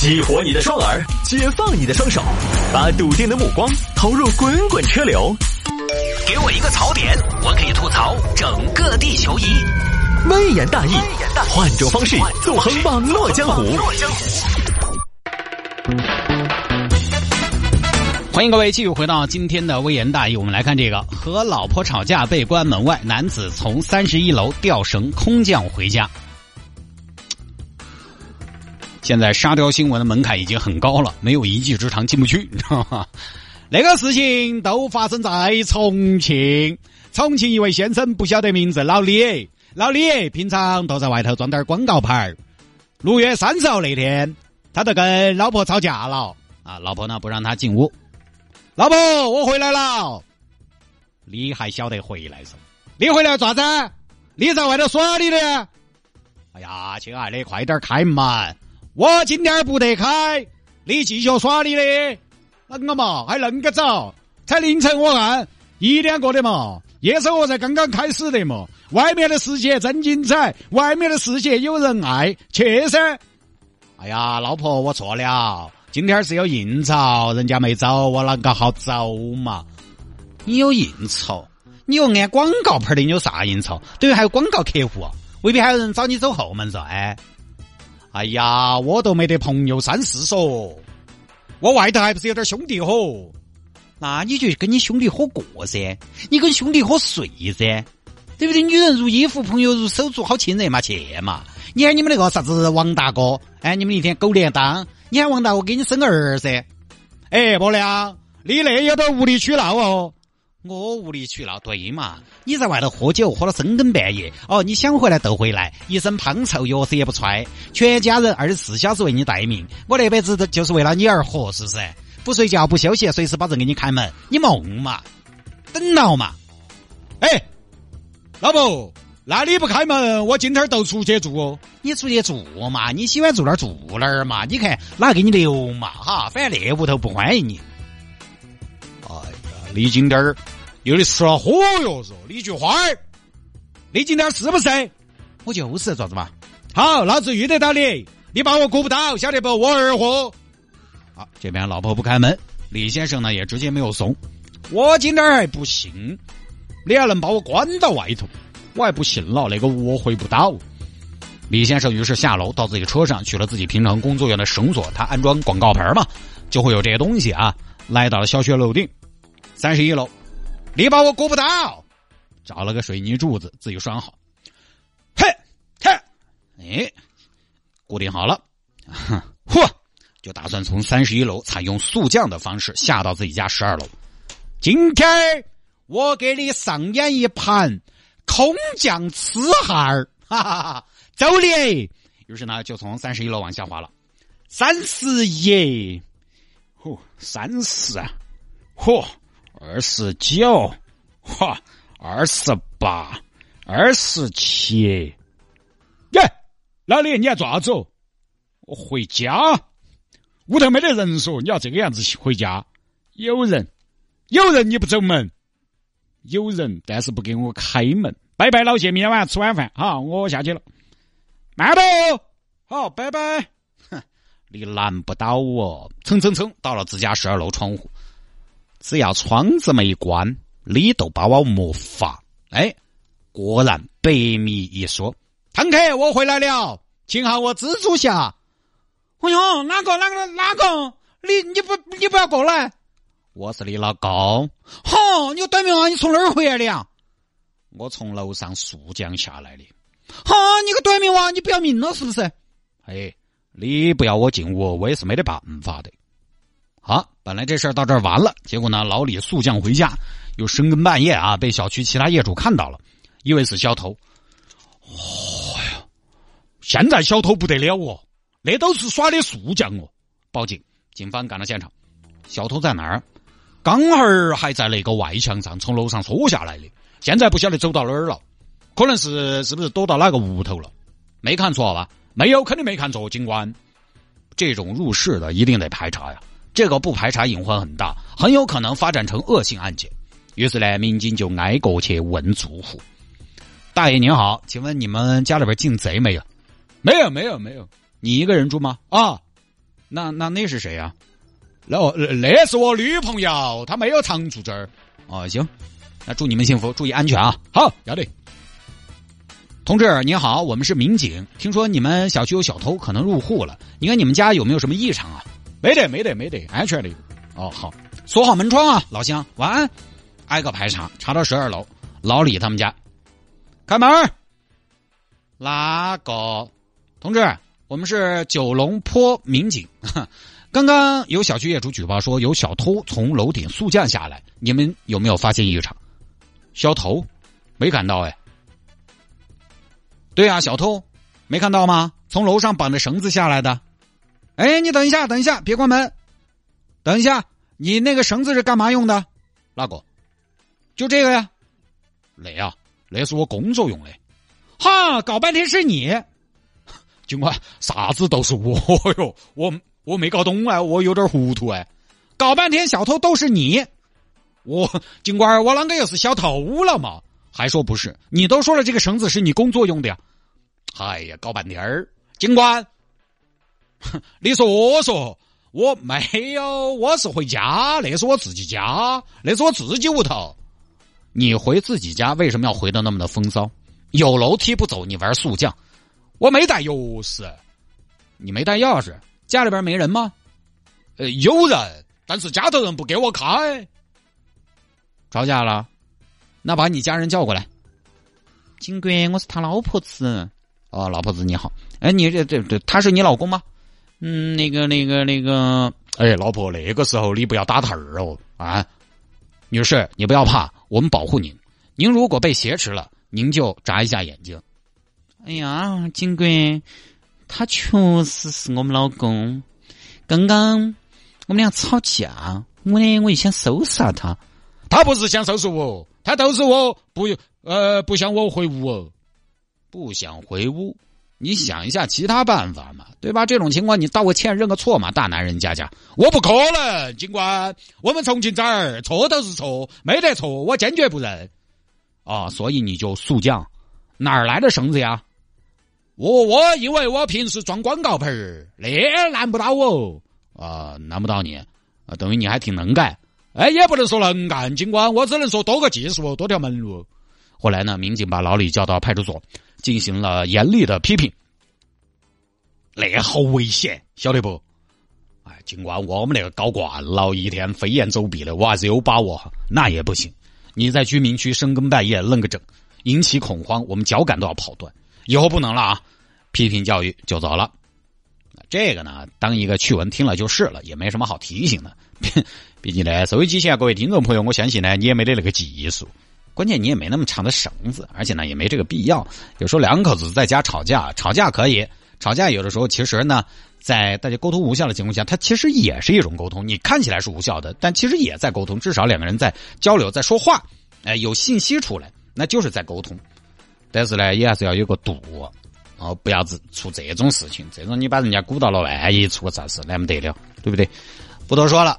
激活你的双耳，解放你的双手，把笃定的目光投入滚滚车流。给我一个槽点，我可以吐槽整个地球仪。微言大义，换种方式纵横网络江湖。欢迎各位继续回到今天的微言大义，我们来看这个：和老婆吵架被关门外，男子从三十一楼吊绳空降回家。现在沙雕新闻的门槛已经很高了，没有一技之长进不去，你知道吗？那个事情都发生在重庆，重庆一位先生不晓得名字，老李，老李平常都在外头装点广告牌儿。六月三十号那天，他都跟老婆吵架了啊，老婆呢不让他进屋。老婆，我回来了。你还晓得回来嗦？你回来做啥子？你在外头耍你的？哎呀，亲爱的，快点开门！我今天不得开，你继续耍你的，啷个嘛？还恁个早？才凌晨我看一点过的嘛，夜生活才刚刚开始的嘛。外面的世界真精彩，外面的世界有人爱，去噻！哎呀，老婆，我错了，今天是有应酬，人家没走，我啷个好走嘛？你有应酬？你又按广告牌的，你有啥应酬？等于还有广告客户，未必还有人找你走后门噻？哎。哎呀，我都没得朋友三四说，我外头还不是有点兄弟伙？那你就跟你兄弟伙过噻，你跟兄弟伙睡噻，对不对？女人如衣服，朋友如手足，好亲热嘛，去嘛！你看你们那个啥子王大哥，哎，你们一天狗连当，你喊王大哥给你生个儿噻？哎，婆娘，你那有点无理取闹哦。我无理取闹，对嘛？你在外头喝酒喝到深更半夜，哦，你想回来都回来，一身胖臭，钥匙也不揣，全家人二十四小时为你待命，我那辈子都就是为了你而活，是不是？不睡觉不休息，随时保证给你开门，你梦嘛？等闹嘛？哎，老婆，那你不开门，我今天都出去住哦。你出去住嘛？你喜欢住哪儿住哪儿嘛？你看哪给你留嘛？哈，反正那屋头不欢迎你。哎呀，你今天儿。有的吃了火药肉李菊花儿，你今天是不是？我就是咋子嘛？好，老子遇得到你，你把我顾不到，晓得不？我二货。好，这边老婆不开门，李先生呢也直接没有怂。我今天还不信，你还能把我关到外头？我还不信了，那个我回不到。李先生于是下楼到自己车上取了自己平常工作用的绳索，他安装广告牌嘛，就会有这些东西啊。来到了小学楼顶，三十一楼。你把我顾不到，找了个水泥柱子自己拴好，嘿，嘿，哎，固定好了，嚯，就打算从三十一楼采用速降的方式下到自己家十二楼。今天我给你上演一盘空降痴汉儿，哈哈哈！走你！于是呢，就从三十一楼往下滑了。三十一，嚯，三十，嚯。二十九，哈，二十八，二十七，耶，老李，你要咋子？我回家，屋头没得人说，你要这个样子回家。有人，有人，你不走门。有人，但是不给我开门。拜拜，老谢，明天晚上吃晚饭哈，我下去了。慢走，好，拜拜。哼，你拦不到我，蹭蹭蹭到了自家十二楼窗户。只要窗子没关，你都把我没法。哎，果然百密一疏。堂客，我回来了，请喊我蜘蛛侠。哎呦，哪个哪个哪个？你你不你不要过来？我是你老公。好，你个短命啊！你从哪儿回来的呀？我从楼上速降下来的。哈，你个短命娃，你不要命了是不是？哎，你不要我进屋，我也是没得办法的。好，本来这事儿到这儿完了，结果呢，老李速降回家，又深更半夜啊，被小区其他业主看到了，以为是小偷。哦呀，现在小偷不得了哦，那都是耍的速降哦。报警，警方赶到现场，小偷在哪儿？刚好还在那个外墙上，从楼上戳下来的，现在不晓得走到哪儿了，可能是是不是躲到哪个屋头了？没看错吧？没有，肯定没看错，警官，这种入室的一定得排查呀。这个不排查隐患很大，很有可能发展成恶性案件。于是呢，民警就挨个去问住户：“大爷您好，请问你们家里边进贼没有？”“没有，没有，没有。”“你一个人住吗？”“啊。”那那那是谁呀、那那是我女朋友，她没有常住这儿。哦，行，那祝你们幸福，注意安全啊！好，要得。同志您好，我们是民警，听说你们小区有小偷，可能入户了。你看你们家有没有什么异常啊？没得，没得，没得，安全的。哦，好，锁好门窗啊，老乡，晚安。挨个排查，查到十二楼，老李他们家，开门。哪个？同志，我们是九龙坡民警。刚刚有小区业主举报说有小偷从楼顶速降下来，你们有没有发现异常？小偷？没看到哎。对啊，小偷，没看到吗？从楼上绑着绳子下来的。哎，你等一下，等一下，别关门。等一下，你那个绳子是干嘛用的？哪个？就这个呀。那呀，那是我工作用的。哈，搞半天是你。警官，啥子都是我哟，我我没搞懂啊，我有点糊涂哎。搞半天小偷都是你，我警官，我啷个又是小偷了嘛？还说不是？你都说了这个绳子是你工作用的呀。哎呀，搞半天儿，警官，你说我说，我没有，我是回家，那是我自己家，那是我自己屋头。你回自己家为什么要回的那么的风骚？有楼梯不走，你玩速降？我没带钥匙，你没带钥匙，家里边没人吗？呃，有人，但是家头人不给我开。吵架了，那把你家人叫过来。警官，我是他老婆子。哦，老婆子你好。哎，你这这这，他是你老公吗？嗯，那个那个那个，哎，老婆，那个时候你不要打头儿哦啊。女士，你不要怕，我们保护您。您如果被挟持了，您就眨一下眼睛。哎呀，警官，他确实是我们老公。刚刚我们俩吵架，我呢我就想收拾下他。他不是想收拾我，他都是我不呃不想我回屋哦，不想回屋。你想一下其他办法嘛，对吧？这种情况你道个歉认个错嘛，大男人家家。我不可能，警官，我们重庆这儿错都是错，没得错，我坚决不认。啊，所以你就速降，哪儿来的绳子呀？我我因为我平时装广告牌儿，那难不到我啊，难不到你啊，等于你还挺能干。哎，也不能说能干，警官，我只能说多个技术，多条门路。后来呢，民警把老李叫到派出所，进行了严厉的批评。那好危险，晓得不？哎，尽管，我们那个搞惯了，一天飞檐走壁的，我还是有把握。那也不行，你在居民区深更半夜愣个整，引起恐慌，我们脚杆都要跑断。以后不能了啊！批评教育就走了。这个呢，当一个趣闻听了就是了，也没什么好提醒的。毕竟呢，收音机前各位听众朋友，我相信呢，你也没得那个技术，关键你也没那么长的绳子，而且呢，也没这个必要。有时候两口子在家吵架，吵架可以，吵架有的时候其实呢，在大家沟通无效的情况下，它其实也是一种沟通。你看起来是无效的，但其实也在沟通，至少两个人在交流，在说话，哎，有信息出来，那就是在沟通。但是呢，也还是要有个度，哦，不要出出这种事情。这种你把人家鼓到了万一出个啥事，那么得了，对不对？不多说了。